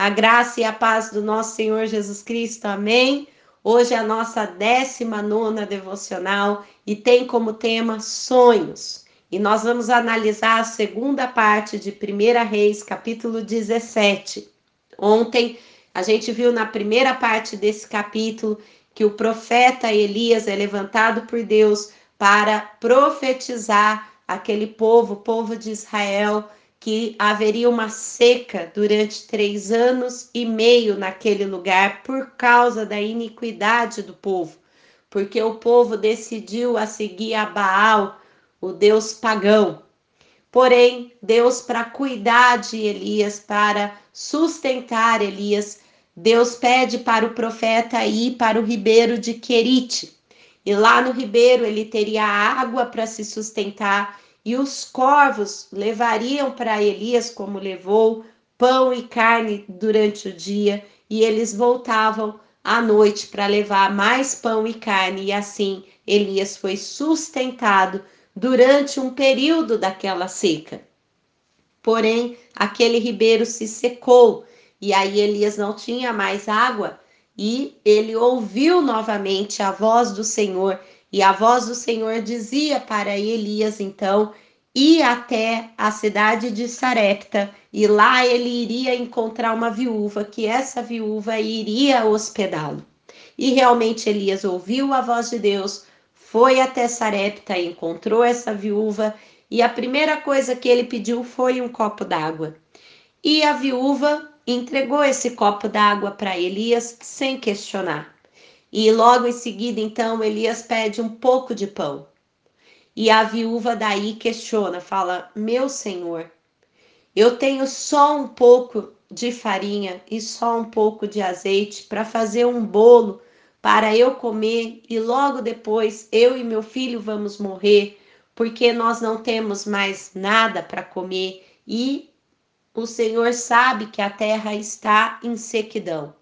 A graça e a paz do nosso Senhor Jesus Cristo. Amém. Hoje é a nossa 19 devocional e tem como tema sonhos. E nós vamos analisar a segunda parte de 1 Reis, capítulo 17. Ontem a gente viu na primeira parte desse capítulo que o profeta Elias é levantado por Deus para profetizar aquele povo, o povo de Israel, que haveria uma seca durante três anos e meio naquele lugar por causa da iniquidade do povo, porque o povo decidiu a seguir a Baal, o deus pagão. Porém, Deus, para cuidar de Elias, para sustentar Elias, Deus pede para o profeta ir para o ribeiro de Querite. E lá no ribeiro ele teria água para se sustentar e os corvos levariam para Elias, como levou, pão e carne durante o dia, e eles voltavam à noite para levar mais pão e carne, e assim Elias foi sustentado durante um período daquela seca. Porém, aquele ribeiro se secou, e aí Elias não tinha mais água, e ele ouviu novamente a voz do Senhor e a voz do Senhor dizia para Elias, então, ir até a cidade de Sarepta, e lá ele iria encontrar uma viúva, que essa viúva iria hospedá-lo. E realmente Elias ouviu a voz de Deus, foi até Sarepta, encontrou essa viúva, e a primeira coisa que ele pediu foi um copo d'água. E a viúva entregou esse copo d'água para Elias sem questionar. E logo em seguida, então, Elias pede um pouco de pão. E a viúva daí questiona, fala: Meu senhor, eu tenho só um pouco de farinha e só um pouco de azeite para fazer um bolo para eu comer e logo depois eu e meu filho vamos morrer porque nós não temos mais nada para comer e o Senhor sabe que a terra está em sequidão.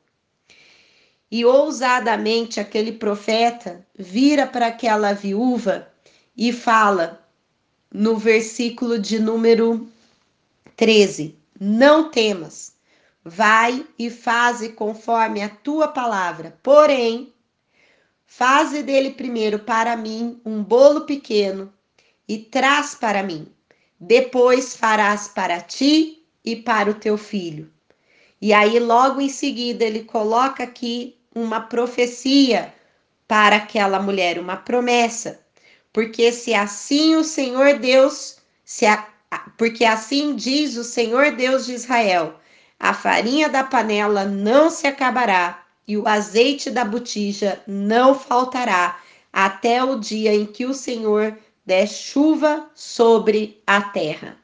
E ousadamente aquele profeta vira para aquela viúva e fala no versículo de número 13: Não temas, vai e faze conforme a tua palavra. Porém, faze dele primeiro para mim um bolo pequeno e traz para mim. Depois farás para ti e para o teu filho. E aí, logo em seguida, ele coloca aqui uma profecia para aquela mulher, uma promessa. Porque se assim o Senhor Deus, se a, porque assim diz o Senhor Deus de Israel, a farinha da panela não se acabará e o azeite da botija não faltará até o dia em que o Senhor der chuva sobre a terra.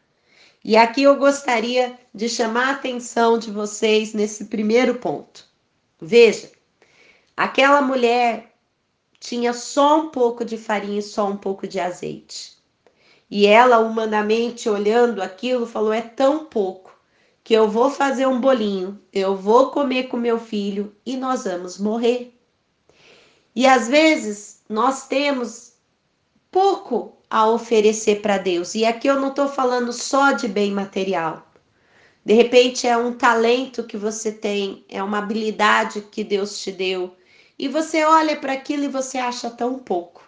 E aqui eu gostaria de chamar a atenção de vocês nesse primeiro ponto. Veja, Aquela mulher tinha só um pouco de farinha e só um pouco de azeite. E ela, humanamente olhando aquilo, falou: é tão pouco que eu vou fazer um bolinho, eu vou comer com meu filho e nós vamos morrer. E às vezes nós temos pouco a oferecer para Deus. E aqui eu não estou falando só de bem material. De repente é um talento que você tem, é uma habilidade que Deus te deu, e você olha para aquilo e você acha tão pouco.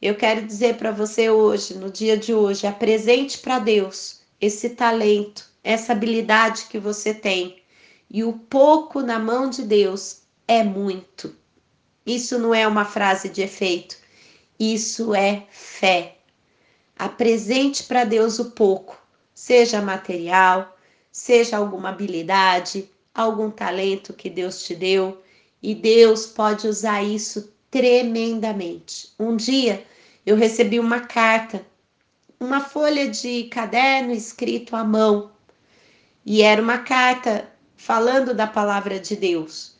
Eu quero dizer para você hoje, no dia de hoje, apresente para Deus esse talento, essa habilidade que você tem. E o pouco na mão de Deus é muito. Isso não é uma frase de efeito, isso é fé. Apresente para Deus o pouco, seja material, seja alguma habilidade, algum talento que Deus te deu e Deus pode usar isso tremendamente. Um dia eu recebi uma carta, uma folha de caderno escrito à mão, e era uma carta falando da palavra de Deus.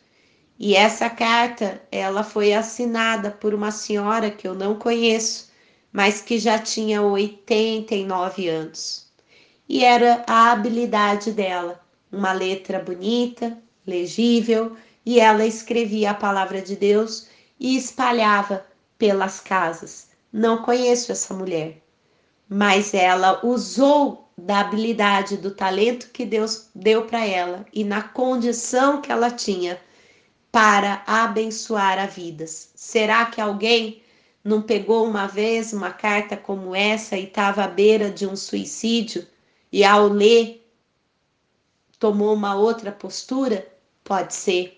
E essa carta, ela foi assinada por uma senhora que eu não conheço, mas que já tinha 89 anos. E era a habilidade dela, uma letra bonita, legível, e ela escrevia a palavra de Deus e espalhava pelas casas. Não conheço essa mulher, mas ela usou da habilidade, do talento que Deus deu para ela e na condição que ela tinha para abençoar a vidas. Será que alguém não pegou uma vez uma carta como essa e estava à beira de um suicídio e ao ler tomou uma outra postura? Pode ser.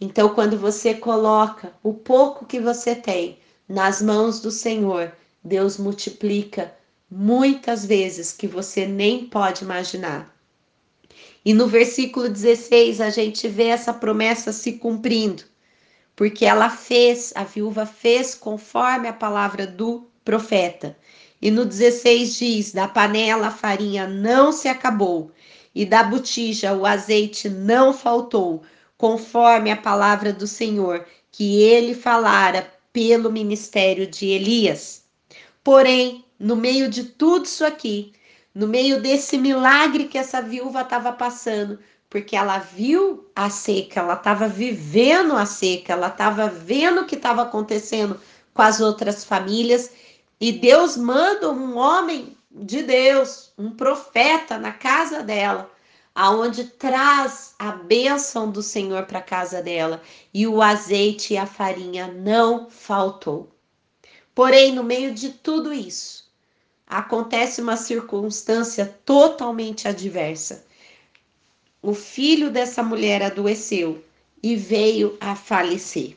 Então, quando você coloca o pouco que você tem nas mãos do Senhor, Deus multiplica muitas vezes que você nem pode imaginar. E no versículo 16 a gente vê essa promessa se cumprindo, porque ela fez, a viúva fez conforme a palavra do profeta. E no 16 diz: da panela a farinha não se acabou, e da botija o azeite não faltou, conforme a palavra do Senhor que ele falara pelo ministério de Elias. Porém, no meio de tudo isso aqui, no meio desse milagre que essa viúva estava passando, porque ela viu a seca, ela estava vivendo a seca, ela estava vendo o que estava acontecendo com as outras famílias, e Deus manda um homem de Deus, um profeta na casa dela, aonde traz a bênção do Senhor para a casa dela, e o azeite e a farinha não faltou. Porém, no meio de tudo isso, acontece uma circunstância totalmente adversa. O filho dessa mulher adoeceu e veio a falecer.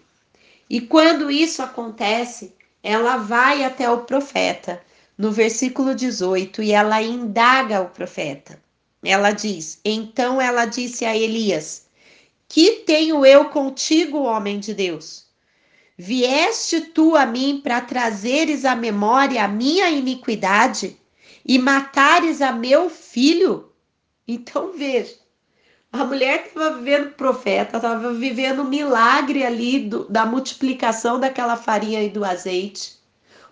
E quando isso acontece, ela vai até o profeta, no versículo 18, e ela indaga o profeta. Ela diz: Então ela disse a Elias: Que tenho eu contigo, homem de Deus? Vieste tu a mim para trazeres à memória a minha iniquidade e matares a meu filho? Então veja, a mulher estava vivendo profeta, estava vivendo o milagre ali do, da multiplicação daquela farinha e do azeite.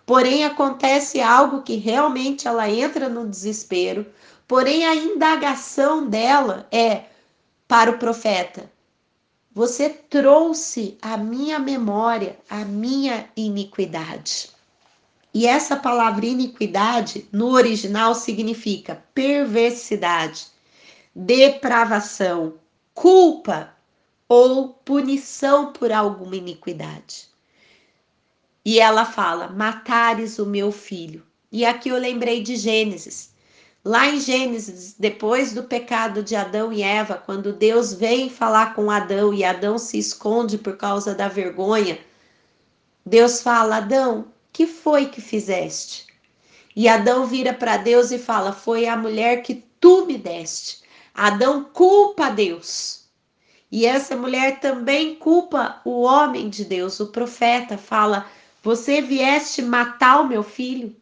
Porém, acontece algo que realmente ela entra no desespero. Porém, a indagação dela é para o profeta: você trouxe à minha memória a minha iniquidade. E essa palavra iniquidade no original significa perversidade, depravação, culpa ou punição por alguma iniquidade. E ela fala: matares o meu filho. E aqui eu lembrei de Gênesis. Lá em Gênesis, depois do pecado de Adão e Eva, quando Deus vem falar com Adão e Adão se esconde por causa da vergonha, Deus fala: Adão, que foi que fizeste? E Adão vira para Deus e fala: Foi a mulher que tu me deste. Adão culpa Deus. E essa mulher também culpa o homem de Deus, o profeta, fala: Você vieste matar o meu filho?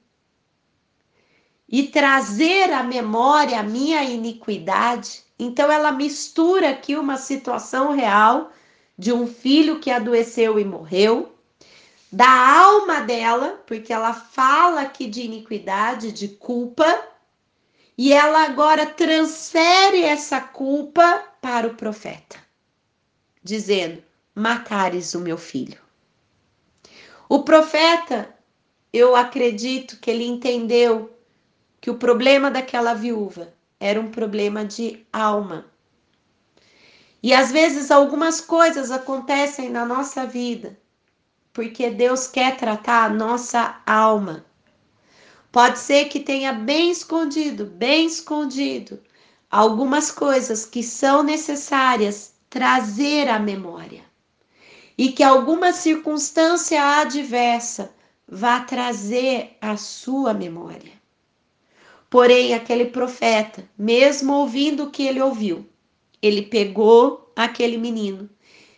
E trazer à memória a minha iniquidade. Então ela mistura aqui uma situação real de um filho que adoeceu e morreu, da alma dela, porque ela fala aqui de iniquidade, de culpa, e ela agora transfere essa culpa para o profeta, dizendo: Matares o meu filho. O profeta, eu acredito que ele entendeu que o problema daquela viúva era um problema de alma. E às vezes algumas coisas acontecem na nossa vida porque Deus quer tratar a nossa alma. Pode ser que tenha bem escondido, bem escondido, algumas coisas que são necessárias trazer à memória. E que alguma circunstância adversa vá trazer à sua memória. Porém, aquele profeta, mesmo ouvindo o que ele ouviu, ele pegou aquele menino,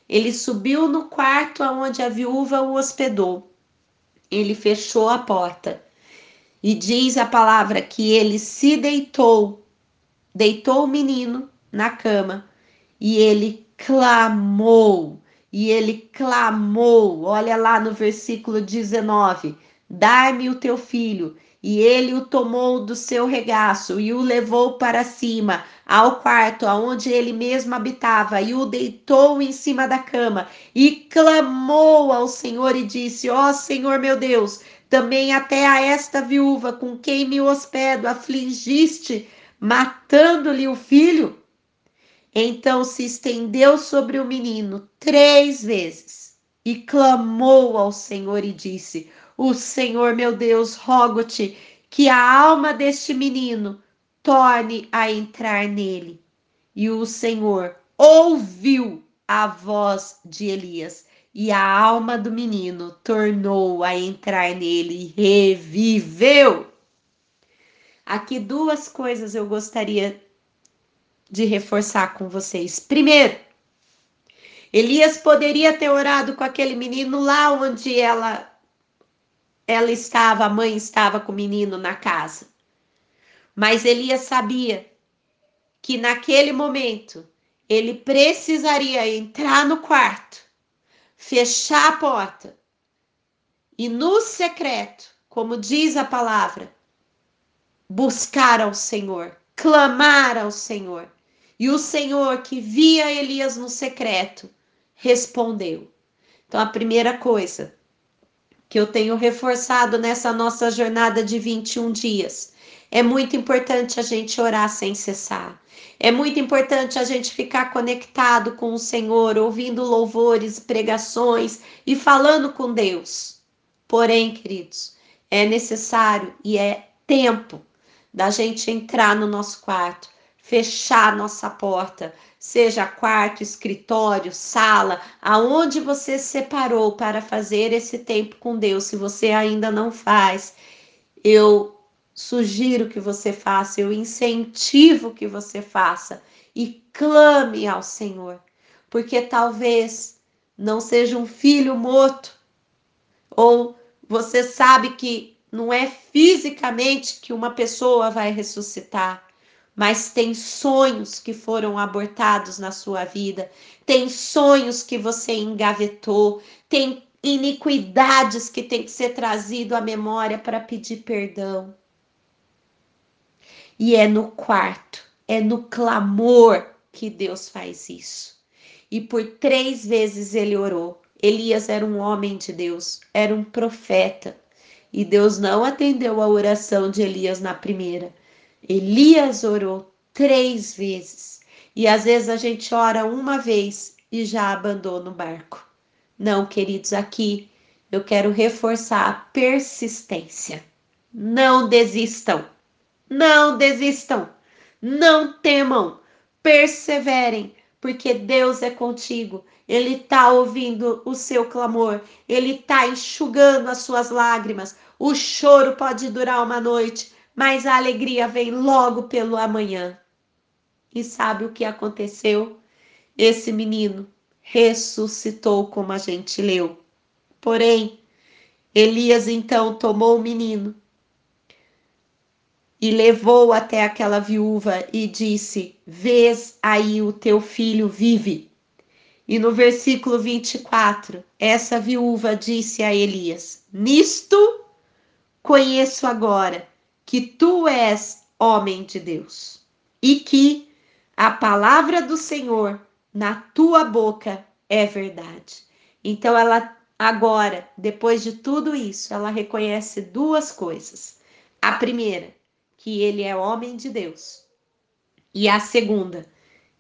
ele subiu no quarto onde a viúva o hospedou, ele fechou a porta e diz a palavra que ele se deitou, deitou o menino na cama e ele clamou. E ele clamou, olha lá no versículo 19: Dai-me o teu filho. E ele o tomou do seu regaço e o levou para cima, ao quarto aonde ele mesmo habitava, e o deitou em cima da cama, e clamou ao Senhor e disse: Ó oh, Senhor meu Deus, também até a esta viúva com quem me hospedo afligiste matando-lhe o filho. Então se estendeu sobre o menino três vezes e clamou ao Senhor e disse: O Senhor meu Deus, rogo-te que a alma deste menino torne a entrar nele. E o Senhor ouviu a voz de Elias, e a alma do menino tornou a entrar nele e reviveu. Aqui duas coisas eu gostaria de reforçar com vocês. Primeiro, Elias poderia ter orado com aquele menino lá onde ela ela estava, a mãe estava com o menino na casa. Mas Elias sabia que naquele momento ele precisaria entrar no quarto, fechar a porta e no secreto, como diz a palavra, buscar ao Senhor, clamar ao Senhor. E o Senhor que via Elias no secreto respondeu. Então, a primeira coisa que eu tenho reforçado nessa nossa jornada de 21 dias é muito importante a gente orar sem cessar. É muito importante a gente ficar conectado com o Senhor, ouvindo louvores, pregações e falando com Deus. Porém, queridos, é necessário e é tempo da gente entrar no nosso quarto, fechar nossa porta, seja quarto, escritório, sala, aonde você separou para fazer esse tempo com Deus. Se você ainda não faz, eu sugiro que você faça, eu incentivo que você faça e clame ao Senhor, porque talvez não seja um filho morto, ou você sabe que não é fisicamente que uma pessoa vai ressuscitar, mas tem sonhos que foram abortados na sua vida, tem sonhos que você engavetou, tem iniquidades que tem que ser trazido à memória para pedir perdão. E é no quarto, é no clamor que Deus faz isso. E por três vezes ele orou. Elias era um homem de Deus, era um profeta. E Deus não atendeu a oração de Elias na primeira. Elias orou três vezes. E às vezes a gente ora uma vez e já abandona o barco. Não, queridos, aqui eu quero reforçar a persistência. Não desistam. Não desistam, não temam, perseverem, porque Deus é contigo. Ele está ouvindo o seu clamor, ele está enxugando as suas lágrimas. O choro pode durar uma noite, mas a alegria vem logo pelo amanhã. E sabe o que aconteceu? Esse menino ressuscitou, como a gente leu. Porém, Elias então tomou o menino e levou até aquela viúva e disse: Vês aí o teu filho vive. E no versículo 24, essa viúva disse a Elias: Nisto conheço agora que tu és homem de Deus e que a palavra do Senhor na tua boca é verdade. Então ela agora, depois de tudo isso, ela reconhece duas coisas. A primeira, que ele é homem de Deus. E a segunda,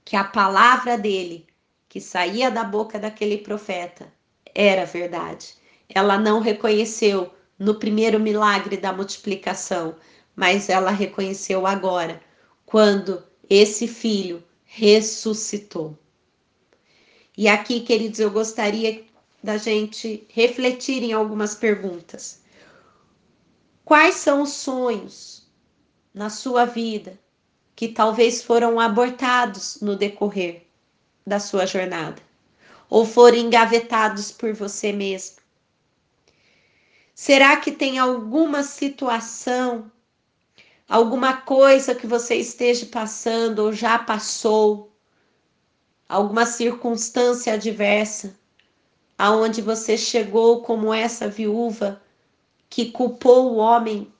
que a palavra dele, que saía da boca daquele profeta, era verdade. Ela não reconheceu no primeiro milagre da multiplicação, mas ela reconheceu agora, quando esse filho ressuscitou. E aqui, queridos, eu gostaria da gente refletir em algumas perguntas. Quais são os sonhos na sua vida que talvez foram abortados no decorrer da sua jornada ou foram engavetados por você mesmo? Será que tem alguma situação, alguma coisa que você esteja passando ou já passou, alguma circunstância adversa, aonde você chegou como essa viúva que culpou o homem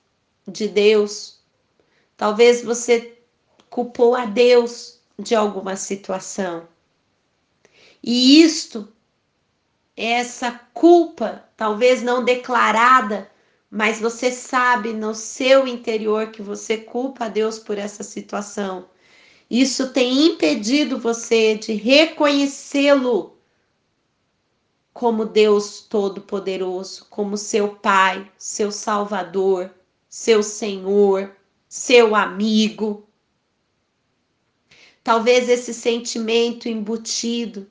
de Deus. Talvez você culpou a Deus de alguma situação. E isto, essa culpa, talvez não declarada, mas você sabe no seu interior que você culpa a Deus por essa situação. Isso tem impedido você de reconhecê-lo como Deus Todo-Poderoso, como seu Pai, seu Salvador, seu Senhor, seu amigo. Talvez esse sentimento embutido,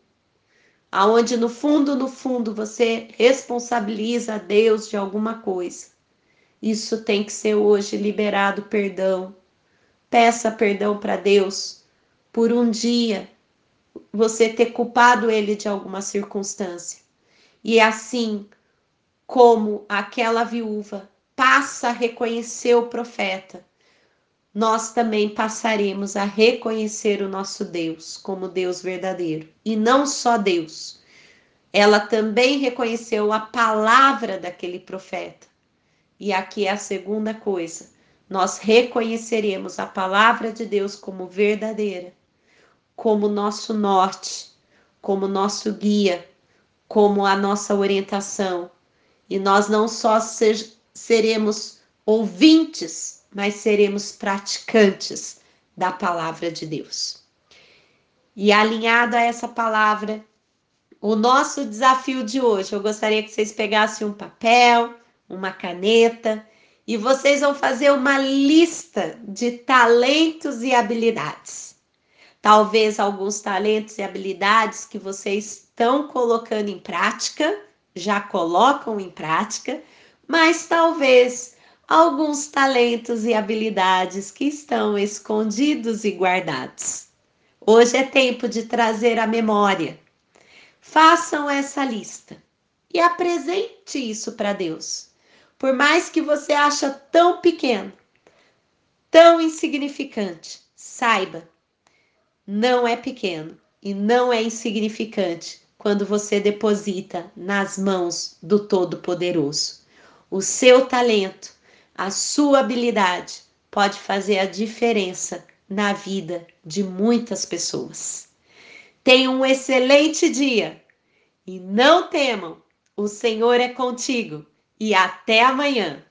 aonde no fundo, no fundo você responsabiliza a Deus de alguma coisa. Isso tem que ser hoje liberado perdão. Peça perdão para Deus por um dia você ter culpado ele de alguma circunstância. E assim como aquela viúva passa a reconhecer o profeta, nós também passaremos a reconhecer o nosso Deus como Deus verdadeiro. E não só Deus. Ela também reconheceu a palavra daquele profeta. E aqui é a segunda coisa. Nós reconheceremos a palavra de Deus como verdadeira, como nosso norte, como nosso guia, como a nossa orientação. E nós não só seremos ouvintes mas seremos praticantes da palavra de Deus. E alinhado a essa palavra, o nosso desafio de hoje, eu gostaria que vocês pegassem um papel, uma caneta e vocês vão fazer uma lista de talentos e habilidades. Talvez alguns talentos e habilidades que vocês estão colocando em prática, já colocam em prática, mas talvez alguns talentos e habilidades que estão escondidos e guardados. Hoje é tempo de trazer a memória. Façam essa lista e apresente isso para Deus. Por mais que você acha tão pequeno, tão insignificante, saiba, não é pequeno e não é insignificante quando você deposita nas mãos do Todo-Poderoso. O seu talento a sua habilidade pode fazer a diferença na vida de muitas pessoas. Tenha um excelente dia e não temam, o Senhor é contigo e até amanhã.